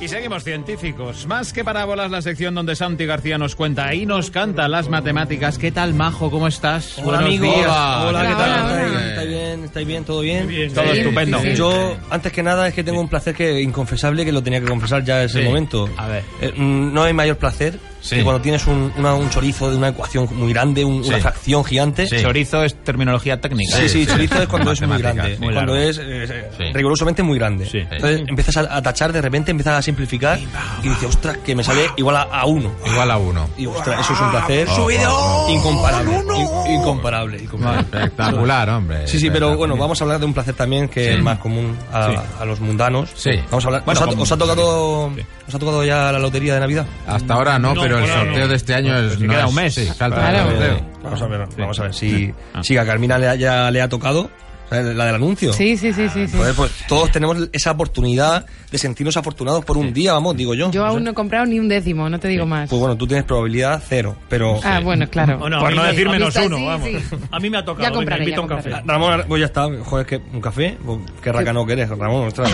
Y seguimos científicos. Más que parábolas, la sección donde Santi García nos cuenta y nos canta las matemáticas. ¿Qué tal, Majo? ¿Cómo estás? Hola, Buenos amigos. días. Hola, ¿qué tal? Hola, ¿Estáis- hola. ¿Estáis bien? ¿Estáis bien? ¿Todo bien? Todo estupendo. Yo, antes que nada, es que tengo un placer que inconfesable que lo tenía que confesar ya es el Sí. momento. A ver. Eh, mm, no hay mayor placer Sí. que cuando tienes un, una- un chorizo de una ecuación muy grande, un- Sí. una fracción gigante. Sí. Chorizo es terminología técnica. Sí, sí, Sí, chorizo es cuando es muy grande, muy cuando es eh, Sí. rigurosamente muy grande. Sí. Entonces empiezas a, a tachar, de repente empiezas a simplificar y dices, ostras, que me sale igual a, a uno. Igual a uno. Y ostras, eso es un placer Oh, incomparable. in- incomparable. incomparable. Espectacular, hombre. Sí, sí, pero bueno, vamos a hablar de un placer también que Sí. es más común a, Sí. a los mundanos. Sí. Vamos a hablar. Bueno, ¿Os, ha, os ha tocado, sí. ¿Os ha tocado ya la lotería de Navidad? Hasta ahora no, No, pero el sorteo no. de este año es. Pues no queda es- un mes. Sí, falta Claro. el sorteo. Vamos a ver, vamos a ver si, Ah. si a Carmina le ya le ha tocado. La del anuncio. Sí, sí, sí, sí. pues todos tenemos esa oportunidad de sentirnos afortunados por un día, vamos, digo yo. Yo No aún no he comprado ni un décimo, no te digo más. Pues bueno, tú tienes probabilidad cero, pero... Ah, bueno, claro. Bueno, Por no me- decir menos uno, vamos. sí. A mí me ha tocado. Ya venga, compraré, invito ya a un café. Ramón, pues ya está, joder, que un café, pues, qué racano que eres, Ramón. ostras.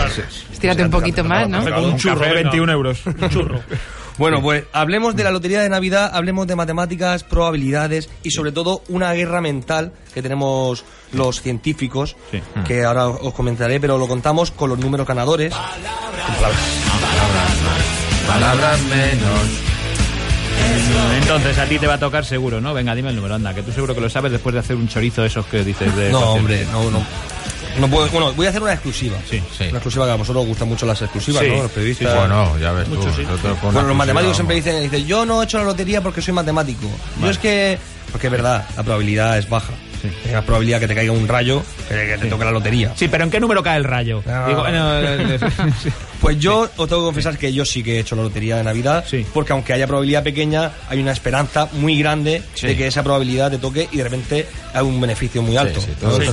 Estírate un poquito más, ¿no? Un Un churro, café, venga. 21 euros. Un churro. Bueno, pues hablemos de la lotería de Navidad, hablemos de matemáticas, probabilidades y sobre todo una guerra mental que tenemos los científicos, Sí. que ahora os comentaré, pero lo contamos con los números ganadores. Con palabras. Palabras menos. Entonces, a ti te va a tocar seguro, ¿no? Venga, dime el número, anda, que tú seguro que lo sabes después de hacer un chorizo esos que dices de... No, hombre, no, no. No puedo, bueno, voy a hacer una exclusiva. Sí, sí. Una exclusiva que a vosotros os gustan mucho las exclusivas, Sí, ¿no? Los periodistas. Bueno, ya ves tú. Mucho, sí. nosotros con Bueno, los matemáticos siempre dicen, dicen, yo no he hecho la lotería porque soy matemático. Yo es que... Porque es verdad, la probabilidad es baja. Hay más probabilidad que te caiga un rayo que te toque la lotería. Sí, pero ¿en qué número cae el rayo? Ah. Digo, eh, eh, sí. Pues yo os tengo que confesar que yo sí que he hecho la lotería de Navidad, Sí. porque aunque haya probabilidad pequeña, hay una esperanza muy grande Sí. de que esa probabilidad te toque y de repente hay un beneficio muy alto.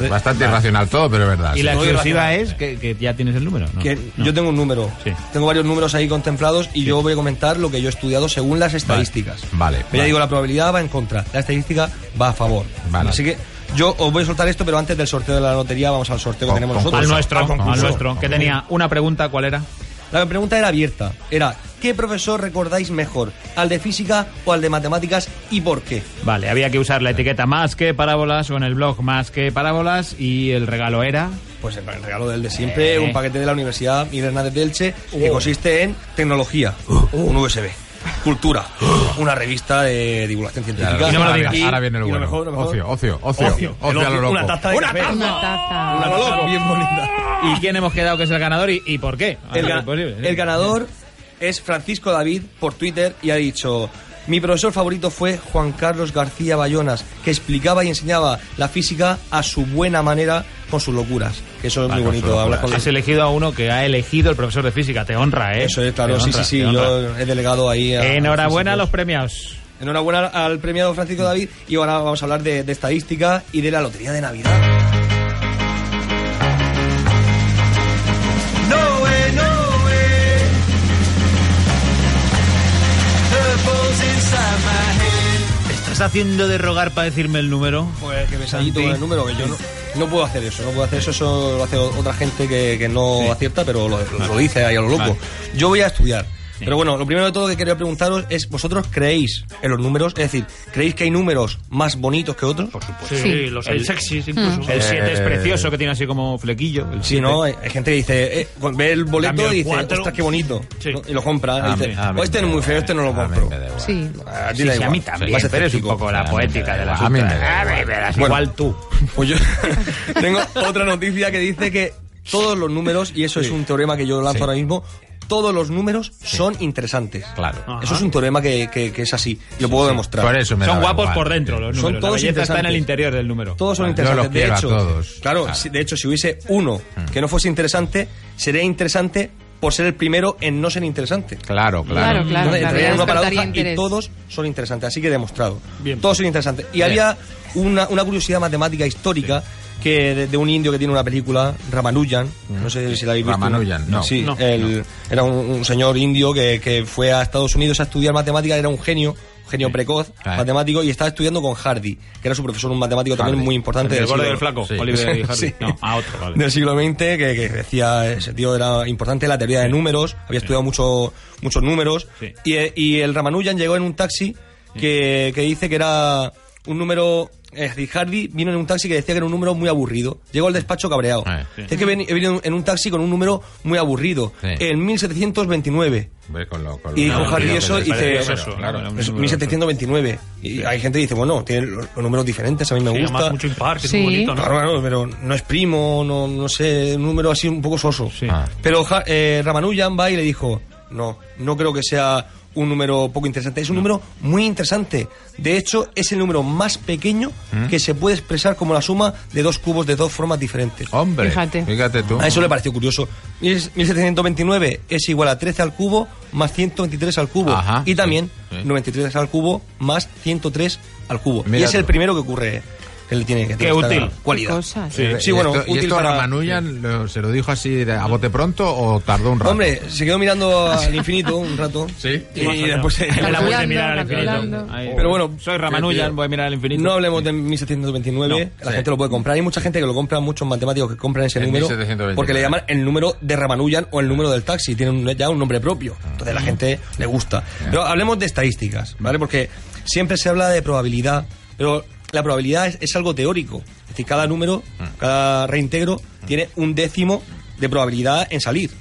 Bastante irracional todo, pero es verdad. Y sí. la exclusiva es que, que ya tienes el número, ¿no? que No. Yo tengo un número, Sí. tengo varios números ahí contemplados y yo voy a comentar lo que yo he estudiado según las estadísticas. Vale, Pero vale. ya digo, la probabilidad va en contra, la estadística va a favor. Vale. Así que yo os voy a soltar esto, pero antes del sorteo de la lotería vamos al sorteo que tenemos nosotros. Al nuestro, Al concurso. al nuestro. Que tenía una pregunta, ¿cuál era? La pregunta era abierta. Era, ¿qué profesor recordáis mejor? ¿Al de física o al de matemáticas y por qué? Vale, había que usar la etiqueta más que parábolas o en el blog más que parábolas y el regalo era... Pues el regalo del de siempre, Eh. un paquete de la Universidad Miguel Hernández de Elche, que consiste en tecnología, un USB, cultura, una revista de divulgación científica. Y no me lo ahora, digas. viene- ahora viene lo bueno. mejor, lo mejor- Ocio, ocio, ocio. Ocio. A lo loco. Una taza de café. Una taza. Una taza bien bonita. ¿Y quién hemos quedado que es el ganador y, y por qué? El, el ganador es Francisco David por Twitter y ha dicho... Mi profesor favorito fue Juan Carlos García Bayonas, que explicaba y enseñaba la física a su buena manera con sus locuras. Que eso es Ah, muy bonito. hablar con Has elegido a uno que ha elegido el profesor de física. Te honra, ¿eh? Eso es, claro, sí, honra, sí, sí. Yo he delegado ahí a. Enhorabuena a los premiados. Enhorabuena al premiado Francisco David. Y ahora vamos a hablar de, de estadística y de la lotería de Navidad. Head. ¿Estás haciendo de rogar para decirme el número? Pues que me con el número, que yo no, no puedo hacer eso, no puedo hacer eso, eso lo hace otra gente que, que no acierta, pero lo, lo dice ahí a lo loco. Vale. Yo voy a estudiar. Pero bueno, lo primero de todo que quería preguntaros es, ¿vosotros creéis en los números? Es decir, ¿creéis que hay números más bonitos que otros? Por supuesto. Sí, Sí. los hay sexys incluso. El 7 es Eh, precioso, que tiene así como flequillo. El Sí, siete. ¿no? Hay, hay gente que dice, eh, ve el boleto Cambio el y dice, cuatro. ostras, qué bonito. Sí. ¿no? Y lo compra. A y mí- dice, a mí "Oh, este es muy da feo, este no lo. A compro. igual. Sí. A ti Sí, da sí, a igual. mí también, Vas pero es un poco la A poética da del igual. asunto. A Ah, igual. tú. Pues yo tengo otra noticia que dice que todos los números, y eso es un teorema que yo lanzo Sí. ahora mismo, todos los números son interesantes. Claro. Ajá. Eso es un teorema que, que- que es así, lo puedo demostrar. Por eso me Son guapos igual. por dentro los Son números. todos la belleza está en el interior del número. Todos son interesantes. los de hecho, todos. Claro, Claro. si- de hecho, si hubiese uno que no fuese interesante, sería interesante por ser el primero en no ser interesante. Claro, claro. Claro, en una paradoja y todos son interesantes, así que demostrado. Bien. Todos son interesantes. Y había una, una curiosidad matemática histórica que de, de un indio que tiene una película, Ramanujan, no sé si la habéis visto. Ramanujan, no. Sí, No. el- era un, un señor indio que, que fue a Estados Unidos a estudiar matemáticas, era un genio, genio precoz, Ah. matemático, y estaba estudiando con Hardy, que era su profesor, un matemático también muy importante. El del siglo- el flaco, Sí. Oliver y Hardy. Sí. No, a otro, vale. del siglo XX que, que decía ese tío era importante la teoría de números había estudiado mucho, muchos números Sí. y, y el Ramanujan llegó en un taxi que, que dice que era un número decir, Hardy vino en un taxi que decía que era un número muy aburrido. Llegó al despacho cabreado. Eh, sí. Es que ven- he venido en un taxi con un número muy aburrido. Sí. En 1729. Ve con lo- con Y dijo con Hardy eso y dice, eso, pero, claro. claro. Es número 1729. Y hay gente que dice, bueno, tiene los, los números diferentes, a mí me Sí, gusta. además mucho impar, que Sí. es muy bonito, ¿no? Claro, pero no es primo, no, no sé, un número así un poco soso. Sí. Ah. Pero eh, Ramanujan va y le dijo, no, no creo que sea un número poco interesante, es un número muy interesante. De hecho, es el número más pequeño ¿Mm? que se puede expresar como la suma de dos cubos de dos formas diferentes. Hombre, Fíjate. fíjate, tú. A eso le pareció curioso. Mil- 1729 es igual a 13 al cubo más 123 al cubo. Ajá, y también sí, sí. 93 al cubo más 103 al cubo. Mira y es el primero que ocurre. Que él tiene que esta útil. Cualidad. Cosas. Sí, sí, bueno, ¿Y esto, y útil esto para- Ramanujan lo- se lo dijo así de- a bote pronto o tardó un rato? Hombre, se quedó mirando al infinito un rato. Sí. Y, y después. El amor de Calculando, mirar al infinito. Ahí. Pero bueno, soy Ramanujan, voy a mirar al infinito. No hablemos de 1729, la sí. gente lo puede comprar. Hay mucha gente que lo compra, muchos matemáticos que compran ese En número 1729. porque le llaman el número de Ramanujan o el número del taxi. Tiene un- ya un nombre propio. Entonces la gente le gusta. Pero hablemos de estadísticas, ¿vale? Porque siempre se habla de probabilidad, pero la probabilidad es, es algo teórico. Es decir, cada número, cada reintegro tiene un décimo de probabilidad en salir.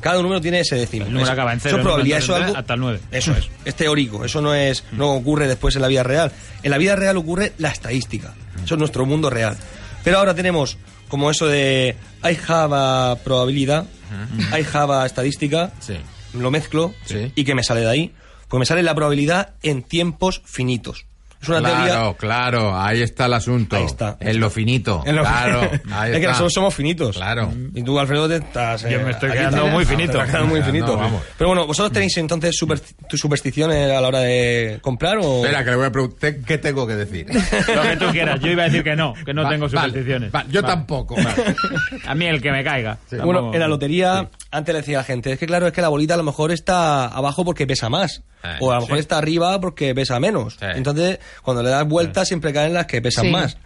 Cada número tiene ese décimo. El número Eso- acaba en cero, Eso es probabilidad, eso algo. hasta el nueve. Eso es. Es teórico, eso no es no ocurre después en la vida real. En la vida real ocurre la estadística. Eso es nuestro mundo real. Pero ahora tenemos como eso de I have a probabilidad, I have a estadística, Sí. lo mezclo Sí. y que me sale de ahí. Pues me sale la probabilidad en tiempos finitos. Es una Claro, teoría claro, ahí está el asunto. Ahí está. En lo finito. en lo- Claro, ahí es que nosotros somos finitos. Claro. Y tú, Alfredo, te estás. Yo me estoy aquí quedando te- muy te finito. quedando muy No, finito. vamos. Pero bueno, ¿vosotros tenéis entonces super, tus supersticiones a la hora de comprar o.? Espera, que le voy a preguntar qué tengo que decir. Lo que tú quieras. Yo iba a decir que no, que no Va- tengo supersticiones. yo tampoco. A mí el que me caiga. Bueno, en la lotería, antes le decía a la gente, es que claro, es que la bolita a lo mejor está abajo porque pesa más. Eh, o a lo mejor sí. está arriba porque pesa menos. Sí. Entonces, cuando le das vueltas, siempre caen las que pesan Sí. más.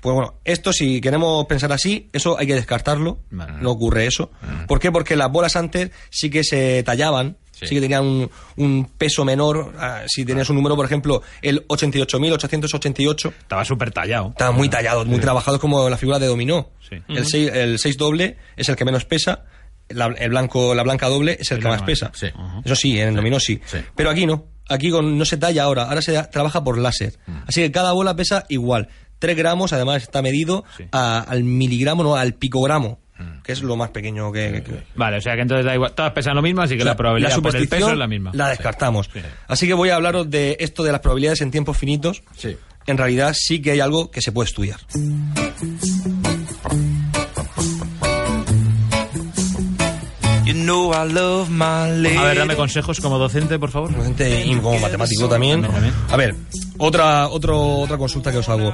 Pues bueno, esto si queremos pensar así, eso hay que descartarlo. Vale. No ocurre eso. ¿Por qué? Porque las bolas antes sí que se tallaban. Sí. Sí, que tenían un, un peso menor. Ah, Si tenías un número, por ejemplo, el 88.888, Estaba súper tallado. Estaban muy tallados, muy trabajados como la figura de dominó. Sí. El 6 el seis doble es el que menos pesa, la, el blanco, la blanca doble es el que la más pesa. Sí. Eso sí, en el dominó sí. Sí. Pero aquí no. Aquí con, no se talla ahora, ahora se da- trabaja por láser. Así que cada bola pesa igual. 3 gramos, además está medido Sí. a- al miligramo, no, al picogramo, que es lo más pequeño que... que- Vale, o sea que entonces da igual. Todas pesan lo mismo, así que la, probabilidad por el superstición peso es la misma. La descartamos. Así que voy a hablaros de esto de las probabilidades en tiempos finitos. Sí. En realidad sí que hay algo que se puede estudiar. You know I love my lady. A ver, dame consejos como docente, por favor. Docente y como matemático también. A ver, otra, otro, otra consulta que os hago.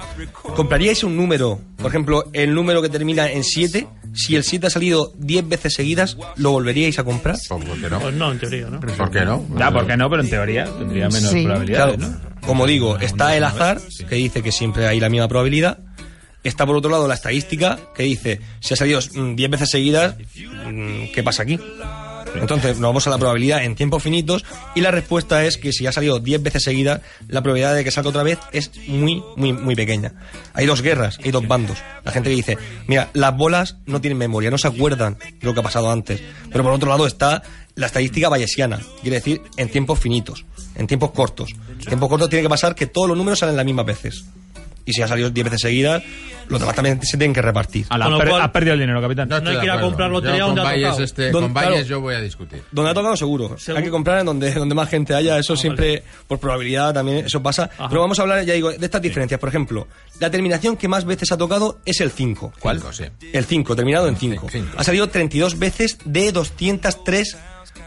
¿Compraríais un número, por ejemplo, el número que termina en 7? Si el 7 ha salido 10 veces seguidas, ¿lo volveríais a comprar? Pues, ¿Por qué no? Pues no, en teoría, ¿no? ¿Por qué no? Ya, ¿por qué no? Pero en teoría tendría menos Sí. probabilidades, Claro, ¿no? como digo, está el azar, que dice que siempre hay la misma probabilidad. Está por otro lado la estadística, que dice, si ha salido mm, 10 veces seguidas, mm, ¿qué pasa aquí? Entonces nos vamos a la probabilidad en tiempos finitos y la respuesta es que si ha salido 10 veces seguidas, la probabilidad de que salga otra vez es muy, muy, muy pequeña. Hay dos guerras, hay dos bandos. La gente que dice, mira, las bolas no tienen memoria, no se acuerdan de lo que ha pasado antes. Pero por otro lado está la estadística bayesiana, quiere decir en tiempos finitos, en tiempos cortos. En tiempos cortos tiene que pasar que todos los números salen las mismas veces. Y si ha salido 10 veces seguidas, los demás también se tienen que repartir. Ala, Con lo has per- cual- has perdido el dinero, capitán. No, hay que ir a comprar lotería Yo donde con ha tocado. este, Don- con Valles claro. yo voy a discutir. Donde ha tocado seguro. Seguro. Hay que comprar en donde, donde más gente haya. Eso siempre, por probabilidad también, eso pasa. Pero vamos a hablar, ya digo, de estas diferencias. Por ejemplo, la terminación que más veces ha tocado es el 5. ¿Cuál? sí. El 5, terminado en 5. Cinco. Ha salido 32 veces de 203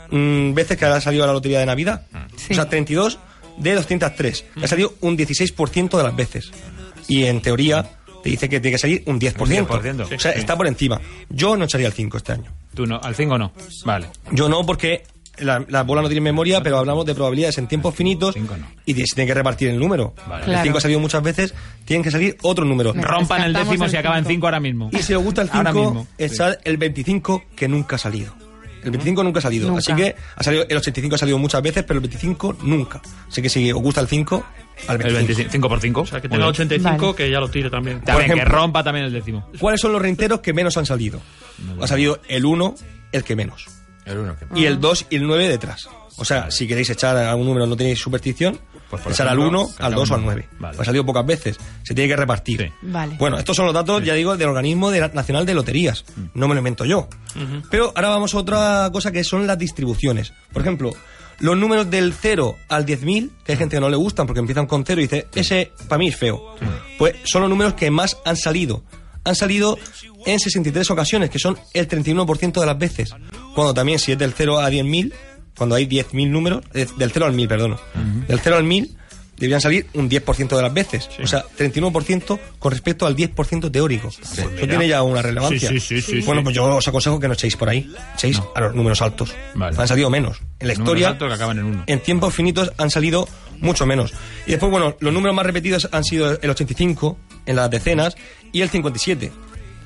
mm, veces que ha salido a la lotería de Navidad. Sí. O sea, 32 de 203. Ha salido un 16% de las veces. Y en teoría te dice que tiene que salir un 10%. Un 10%. O sea, Sí. está por encima. Yo no echaría el 5 este año. Tú no, al 5 no. Vale. Yo no, porque la, la bola no tiene memoria, pero hablamos de probabilidades en tiempos finitos Cinco no. y se tiene que repartir el número. Vale. El Claro. 5 ha salido muchas veces, tienen que salir otro número. Me- Rompan el décimo el si acaba en cinco. 5 ahora mismo. Y si os gusta el Ahora 5, mismo. está el 25 que nunca ha salido. El 25 nunca ha salido. Nunca. Así que ha salido, el 85 ha salido muchas veces, pero el 25 nunca. Así que si os gusta el 5, al El 25. 25 por 5. O sea, que tenga 85, que ya lo tire también. Por También, que ejemplo. rompa también el décimo. ¿Cuáles son los reinteros que menos han salido? Ha salido el 1, el que menos. El uno que... Y el 2 y el 9 detrás. O sea, si queréis echar algún número, no tenéis superstición, Pues, por echar ejemplo, al 1, que al acaba 2 o al nueve. 9. Vale. Ha salido pocas veces. Se tiene que repartir. Sí. Vale. Bueno, estos son los datos, ya digo, del organismo de la- nacional de loterías. No me lo invento yo. Pero ahora vamos a otra cosa que son las distribuciones. Por ejemplo, los números del 0 al 10.000, que hay gente que no le gustan porque empiezan con 0 y dice, ese para mí es feo. Pues son los números que más han salido. Han salido en 63 ocasiones, que son el 31% de las veces. Cuando también, si es del 0 a 10.000, cuando hay 10.000 números, eh, del 0 al 1000, perdón. Del 0 al 1000 deberían salir un 10% de las veces. O sea, 31% con respecto al 10% teórico. Eso tiene ya una relevancia. Sí, sí, sí, sí, bueno, sí. pues yo os aconsejo que no echéis por ahí. Echéis a los números altos. Vale. Han salido menos. En la historia, altos que acaban en uno. en tiempos finitos han salido mucho menos. Y después, bueno, los números más repetidos han sido el 85 en las decenas y el 57.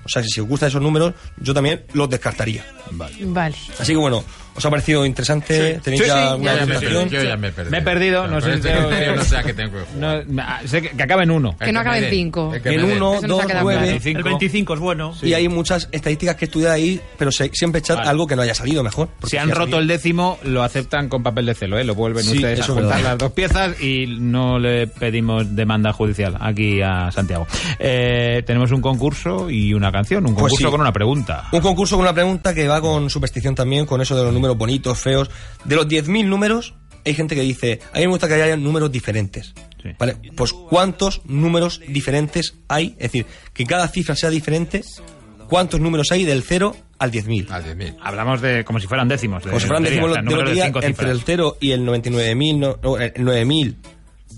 O sea, si os gustan esos números, yo también los descartaría. Vale. Así que bueno, ¿os ha parecido interesante? ¿Tenéis Sí, ya sí, alguna ya, ya me explicación? Yo ya me he perdido. Me he perdido, no Con sé este no sé a qué tengo que jugar. No, ah, sé que, que acabe en 1. Que no acabe en cinco. el que En uno, dos, nueve. claro. El 25 es bueno. Y hay muchas estadísticas que estudiar ahí, pero se- siempre echad Vale. algo que no haya salido mejor. Si han ha roto salido. el décimo, lo aceptan con papel de celo, ¿eh? Lo vuelven Sí, ustedes a juntar las dos piezas y no le pedimos demanda judicial aquí a Santiago. Eh, tenemos un concurso y una canción, un Pues concurso sí. con una pregunta. Un concurso con una pregunta que va con superstición también, con eso de los números bonitos, feos. De los 10.000 números, hay gente que dice, a mí me gusta que haya números diferentes. Sí. ¿Vale? Pues ¿cuántos números diferentes hay? Es decir, que cada cifra sea diferente. ¿Cuántos números hay del 0 al 10.000? A 10.000. Hablamos de como si fueran décimos. Como si fueran sea, de números de lotería, cinco entre cifras. el 0 y el 99.000, no, no, el 9.000,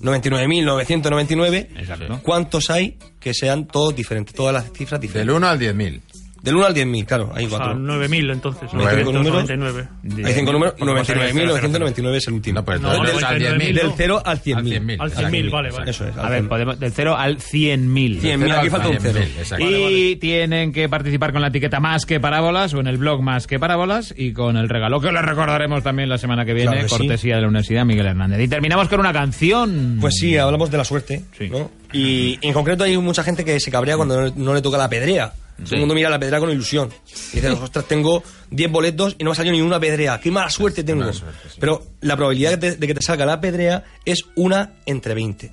99.999, Exacto. ¿cuántos hay que sean todos diferentes? Todas las cifras Del diferentes. 1 al 10.000. Del 1 al 10.000, claro, hay O sea, cuatro. 9.000 entonces. Nueve. Cinco números. 99. Hay cinco números, Porque pasa que es 99.999 es el último. No, pues No, entonces al 10.000. Del 0 al Al 100.000. 100.000. Al 100.000, vale, vale. Eso es. A ver, podemos, del 0 al 100.000. 100.000, aquí falta un 0. Exacto. Y tienen que participar con la etiqueta Más que Parábolas o en el blog Más que Parábolas y con el regalo que les recordaremos también la semana que viene, Claro que sí. cortesía de la Universidad Miguel Hernández. Y terminamos con una canción. Pues sí, hablamos de la suerte, Sí. ¿no? Y en concreto hay mucha gente que se cabrea cuando no, no le toca la pedrea. Todo el mundo mira la pedrea con ilusión. Y dice, ostras, tengo 10 boletos y no me ha salido ni una pedrea. ¡Qué mala suerte tengo! Mala suerte, sí. Pero la probabilidad de, de que te salga la pedrea es una entre 20.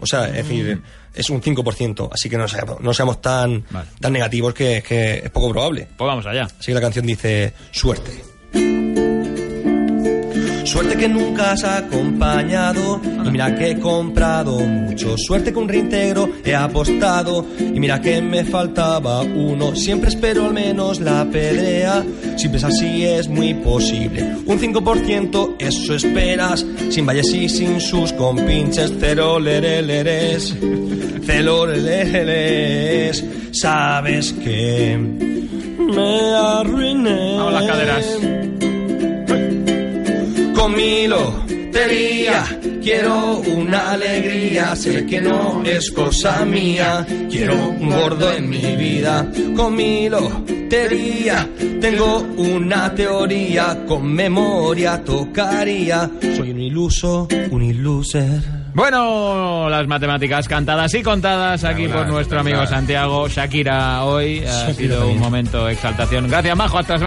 O sea, es decir, es un 5%. Así que no seamos, no seamos tan, Vale. tan negativos que, que es poco probable. Pues vamos allá. Así que la canción dice suerte. Suerte que nunca has acompañado y mira que he comprado mucho. Suerte que un reintegro he apostado y mira que me faltaba uno. Siempre espero al menos la pedrea. Si es así es muy posible. Un 5% eso esperas. Sin valles y sin sus compinches. Cero lereleres. Cero lereleres. Sabes que me arruiné. Vamos las caderas. Con mi lotería quiero una alegría, sé que no es cosa mía, quiero un gordo en mi vida. Con mi lotería tengo una teoría, con memoria tocaría, soy un iluso, un iluser. Bueno, las matemáticas cantadas y contadas aquí por nuestro amigo Santiago. Shakira hoy ha sido un momento de exaltación. Gracias, Majo. Hasta